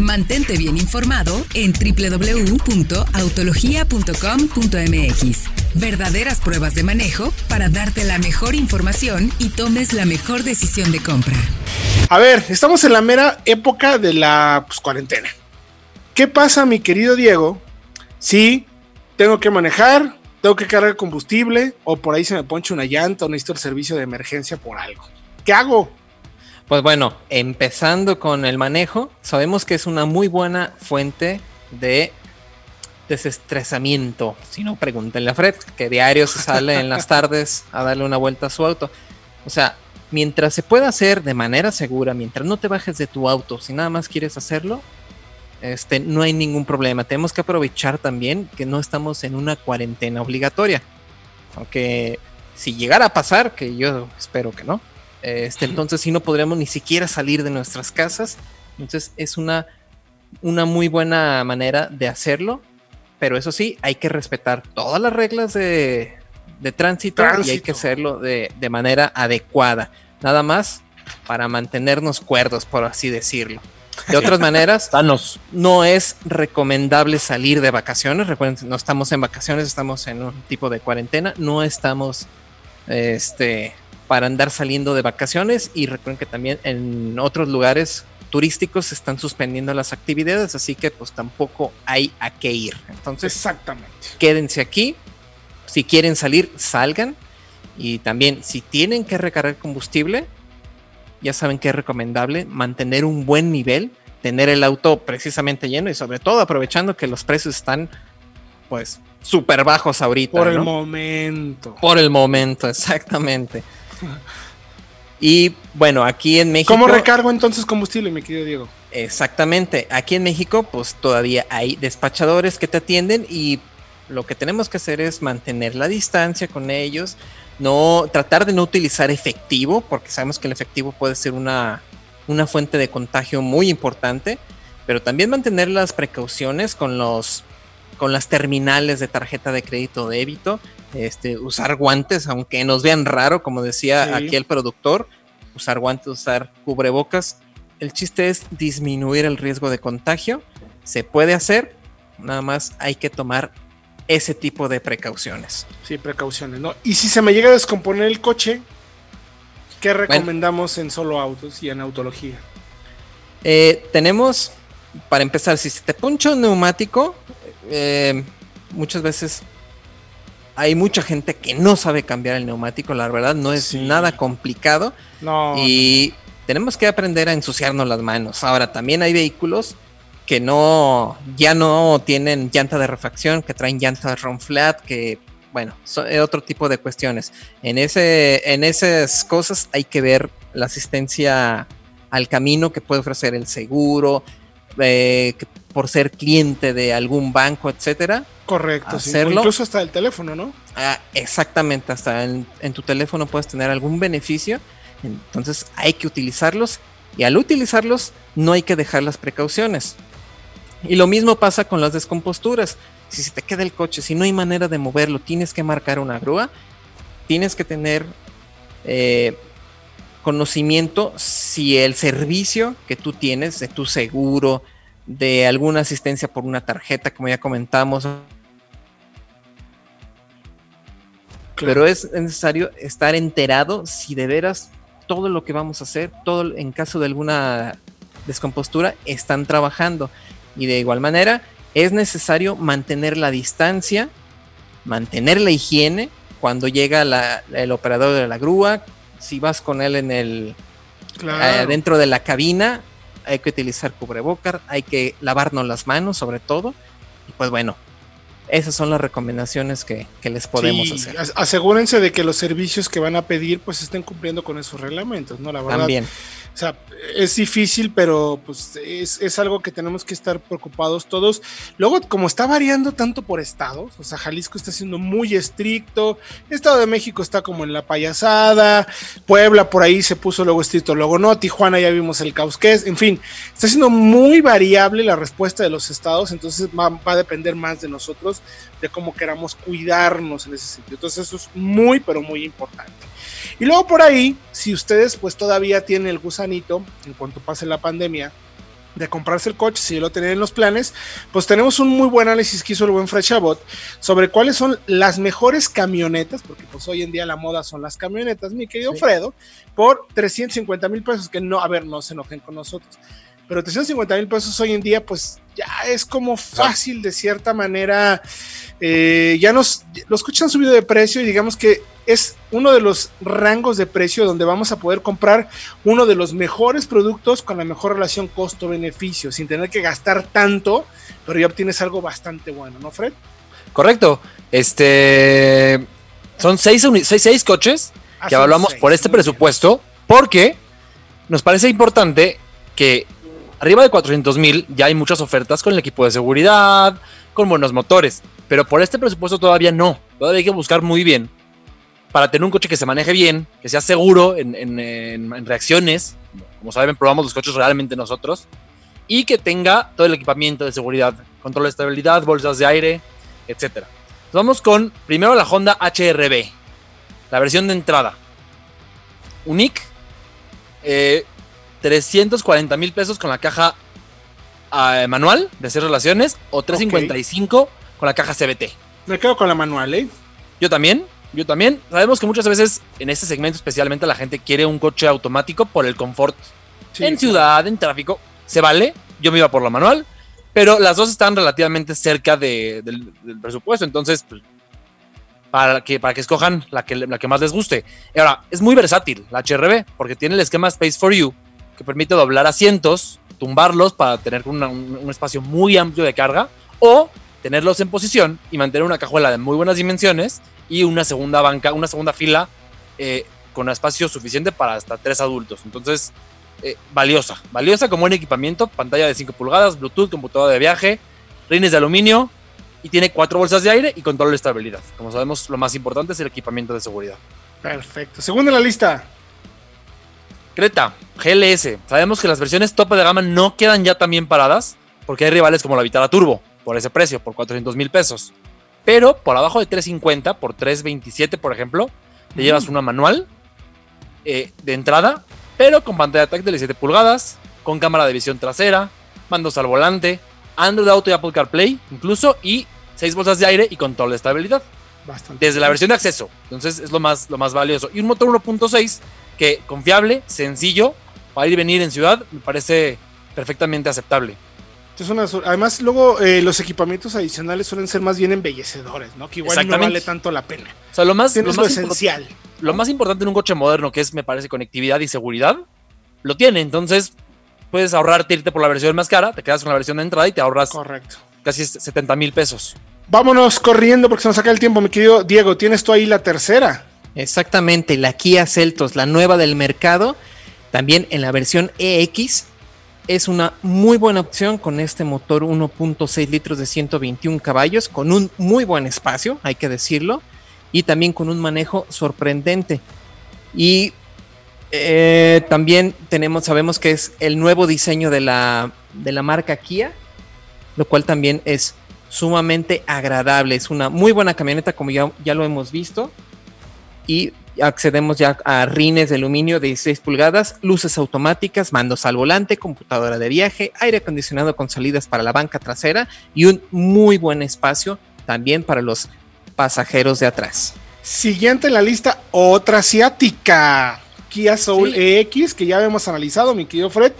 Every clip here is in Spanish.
Mantente bien informado en www.autologia.com.mx. Verdaderas pruebas de manejo para darte la mejor información y tomes la mejor decisión de compra. A ver, estamos en la mera época de la pues, cuarentena. ¿Qué pasa, mi querido Diego? Si tengo que manejar, tengo que cargar combustible o por ahí se me ponche una llanta o necesito el servicio de emergencia por algo. ¿Qué hago? Pues bueno, empezando con el manejo, sabemos que es una muy buena fuente de desestresamiento. Si no, pregúntenle a Fred, que diario se sale en las tardes a darle una vuelta a su auto. O sea, mientras se pueda hacer de manera segura, mientras no te bajes de tu auto, si nada más quieres hacerlo, este, no hay ningún problema. Tenemos que aprovechar también que no estamos en una cuarentena obligatoria. Aunque si llegara a pasar, que yo espero que no, este, entonces si no podríamos ni siquiera salir de nuestras casas. Entonces es una, una muy buena manera de hacerlo. Pero eso sí, hay que respetar todas las reglas de, tránsito, y hay que hacerlo de, de manera adecuada. Nada más para mantenernos cuerdos, por así decirlo. De otras maneras, no es recomendable salir de vacaciones. Recuerden, no estamos en vacaciones, estamos en un tipo de cuarentena. No estamos este, para andar saliendo de vacaciones. Y recuerden que también en otros lugares turísticos se están suspendiendo las actividades, así que pues tampoco hay a qué ir. Entonces, exactamente. Quédense aquí. Si quieren salir, salgan. Y también, si tienen que recargar combustible, ya saben que es recomendable mantener un buen nivel, tener el auto precisamente lleno y sobre todo aprovechando que los precios están pues súper bajos ahorita. Por el momento. Por el momento, exactamente. Y bueno, aquí en México. ¿Cómo recargo entonces combustible, mi querido Diego? Exactamente. Aquí en México, pues todavía hay despachadores que te atienden y lo que tenemos que hacer es mantener la distancia con ellos, no tratar de no utilizar efectivo, porque sabemos que el efectivo puede ser una, una fuente de contagio muy importante, pero también mantener las precauciones con los con las terminales de tarjeta de crédito o débito, este, usar guantes, aunque nos vean raro, como decía aquí el productor, usar guantes, usar cubrebocas. El chiste es disminuir el riesgo de contagio. Se puede hacer, nada más hay que tomar ese tipo de precauciones. Sí, precauciones, ¿no? Y si se me llega a descomponer el coche, ¿qué recomendamos en solo autos y en autología? Eh, tenemos, para empezar, si se te puncha un neumático, eh, muchas veces hay mucha gente que no sabe cambiar el neumático, la verdad no es nada complicado. No. Y tenemos que aprender a ensuciarnos las manos. Ahora, también hay vehículos que no, ya no tienen llanta de refacción, que traen llantas run flat, que bueno, son otro tipo de cuestiones. En, ese, en esas cosas hay que ver la asistencia al camino que puede ofrecer el seguro, eh, por ser cliente de algún banco, etcétera. Correcto, hacerlo. incluso hasta el teléfono, ¿no? Ah, exactamente, hasta en, en, tu teléfono puedes tener algún beneficio. Entonces hay que utilizarlos y al utilizarlos no hay que dejar las precauciones. Y lo mismo pasa con las descomposturas. Si se te queda el coche, si no hay manera de moverlo, tienes que marcar una grúa, tienes que tener eh, conocimiento si el servicio que tú tienes de tu seguro, de alguna asistencia por una tarjeta, como ya comentamos. Pero es necesario estar enterado si de veras todo lo que vamos a hacer, todo en caso de alguna descompostura, están trabajando. Y de igual manera, es necesario mantener la distancia, mantener la higiene cuando llega el operador de la grúa. Si vas con él en el eh, dentro de la cabina, hay que utilizar cubrebocas, hay que lavarnos las manos sobre todo. Y pues bueno, esas son las recomendaciones que, les podemos hacer. Asegúrense de que los servicios que van a pedir pues estén cumpliendo con esos reglamentos, ¿no? La verdad. También. O sea, es difícil, pero pues es, algo que tenemos que estar preocupados todos. Luego, como está variando tanto por estados, o sea, Jalisco está siendo muy estricto, Estado de México está como en la payasada, Puebla por ahí se puso luego estricto, luego no, Tijuana ya vimos el caos que es, en fin, está siendo muy variable la respuesta de los estados, entonces va, va a depender más de nosotros, de cómo queramos cuidarnos en ese sentido. Entonces eso es muy, pero muy importante. Y luego por ahí, si ustedes pues todavía tienen el gusanito, en cuanto pase la pandemia, de comprarse el coche, si lo tenían en los planes, pues tenemos un muy buen análisis que hizo el buen Frechabot sobre cuáles son las mejores camionetas, porque pues hoy en día la moda son las camionetas, mi querido Fredo, por 350 mil pesos, que no, a ver, no se enojen con nosotros, pero 350 mil pesos hoy en día, pues ya es como fácil de cierta manera, eh, ya nos, los coches han subido de precio y digamos que es uno de los rangos de precio donde vamos a poder comprar uno de los mejores productos con la mejor relación costo-beneficio, sin tener que gastar tanto, pero ya obtienes algo bastante bueno, ¿no, Fred? Correcto. Este son seis, seis, coches ah, que evaluamos por este presupuesto, porque nos parece importante que arriba de 400 mil ya hay muchas ofertas con el equipo de seguridad, con buenos motores, pero por este presupuesto todavía no. Todavía hay que buscar muy bien para tener un coche que se maneje bien, que sea seguro en, reacciones, como saben, probamos los coches realmente nosotros, y que tenga todo el equipamiento de seguridad, control de estabilidad, bolsas de aire, etc. Vamos con primero la Honda HRB, la versión de entrada. Unique, 340 mil pesos con la caja ah, manual de hacer relaciones o 355 con la caja CBT. Me quedo con la manual, ¿eh? Yo también. Yo también. Sabemos que muchas veces en este segmento especialmente la gente quiere un coche automático por el confort. en ciudad, en tráfico, se vale. Yo me iba por la manual, pero las dos están relativamente cerca del, presupuesto. Entonces, pues, para que, para que escojan la que, la que más les guste. Y ahora, es muy versátil la HRB porque tiene el esquema Space for You que permite doblar asientos, tumbarlos para tener un, un espacio muy amplio de carga o tenerlos en posición y mantener una cajuela de muy buenas dimensiones y una segunda banca, una segunda fila eh, con espacio suficiente para hasta tres adultos. Entonces, eh, valiosa, valiosa como buen equipamiento, pantalla de 5 pulgadas, Bluetooth, computadora de viaje, rines de aluminio y tiene cuatro bolsas de aire y control de estabilidad. Como sabemos, lo más importante es el equipamiento de seguridad. Perfecto. Segunda en la lista. Creta, GLS. Sabemos que las versiones tope de gama no quedan ya tan bien paradas porque hay rivales como la Vitara Turbo por ese precio, por 400 mil pesos. Pero por abajo de 350, por 327, por ejemplo, te llevas una manual eh, de entrada, pero con pantalla táctil de 7 pulgadas, con cámara de visión trasera, mandos al volante, Android Auto y Apple CarPlay, incluso, y 6 bolsas de aire y control de estabilidad. Bastante. Desde la versión de acceso. Entonces es lo más, lo más valioso. Y un motor 1.6 que confiable, sencillo, para ir y venir en ciudad, me parece perfectamente aceptable además, luego eh, los equipamientos adicionales suelen ser más bien embellecedores, ¿no? Que igual no vale tanto la pena. O sea, lo más, esencial. Lo más importante en un coche moderno, que es, me parece, conectividad y seguridad, lo tiene. Entonces, puedes ahorrarte, irte por la versión más cara, te quedas con la versión de entrada y te ahorras Correcto. casi 70 mil pesos. Vámonos corriendo porque se nos saca el tiempo, mi querido Diego. Tienes tú ahí la tercera. Exactamente, la Kia Celtos, la nueva del mercado. También en la versión EX es una muy buena opción con este motor 1.6 litros de 121 caballos, con un muy buen espacio, hay que decirlo, y también con un manejo sorprendente. Y eh, también tenemos, sabemos que es el nuevo diseño de la, de la marca Kia, lo cual también es sumamente agradable. Es una muy buena camioneta, como ya, ya lo hemos visto. Y accedemos ya a rines de aluminio de 16 pulgadas, luces automáticas, mandos al volante, computadora de viaje, aire acondicionado con salidas para la banca trasera y un muy buen espacio también para los pasajeros de atrás. Siguiente en la lista, otra asiática, Kia Soul EX, que ya habíamos analizado, mi querido Fred.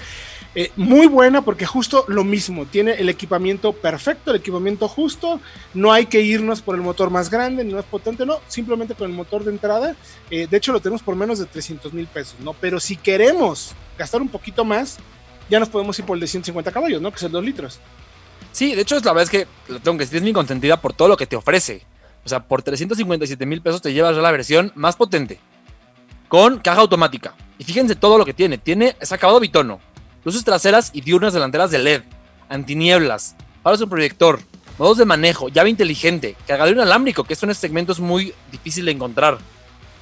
Eh, muy buena porque justo lo mismo, tiene el equipamiento perfecto, el equipamiento justo, no hay que irnos por el motor más grande ni más potente, no, simplemente con el motor de entrada, eh, de hecho lo tenemos por menos de 300 mil pesos, ¿no? Pero si queremos gastar un poquito más, ya nos podemos ir por el de 150 caballos, ¿no? Que es el 2 litros. Sí, de hecho es la verdad es que lo tengo que decir, es mi consentida por todo lo que te ofrece. O sea, por 357 mil pesos te llevas la versión más potente, con caja automática. Y fíjense todo lo que tiene, tiene, es acabado bitono, luces traseras y diurnas delanteras de LED, antinieblas, faros de proyector, modos de manejo, llave inteligente, cargador inalámbrico, que son segmentos muy difícil de encontrar,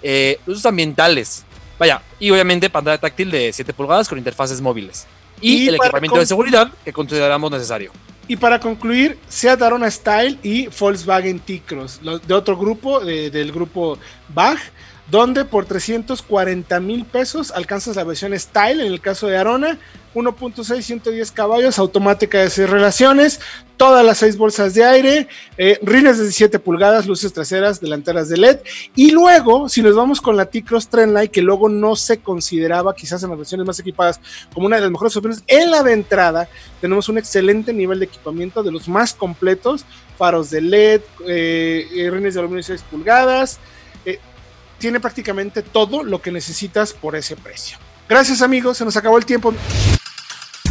eh, luces ambientales, vaya, y obviamente pantalla táctil de 7 pulgadas con interfaces móviles. Y, el equipamiento de seguridad que consideramos necesario. Y para concluir, Seat Arona Style y Volkswagen T-Cross, de otro grupo, del grupo BAG donde por 340 mil pesos alcanzas la versión Style, en el caso de Arona, 1.6, 110 caballos, automática de 6 relaciones, todas las 6 bolsas de aire, eh, rines de 17 pulgadas, luces traseras, delanteras de LED. Y luego, si nos vamos con la T-Cross Trendline, que luego no se consideraba quizás en las versiones más equipadas como una de las mejores opciones, en la de entrada tenemos un excelente nivel de equipamiento de los más completos, faros de LED, eh, eh, rines de aluminio de 6 pulgadas. Tiene prácticamente todo lo que necesitas por ese precio. Gracias amigos, se nos acabó el tiempo.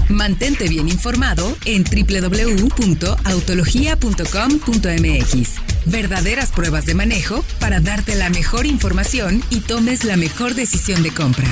Mantente bien informado en www.autologia.com.mx. Verdaderas pruebas de manejo para darte la mejor información y tomes la mejor decisión de compra.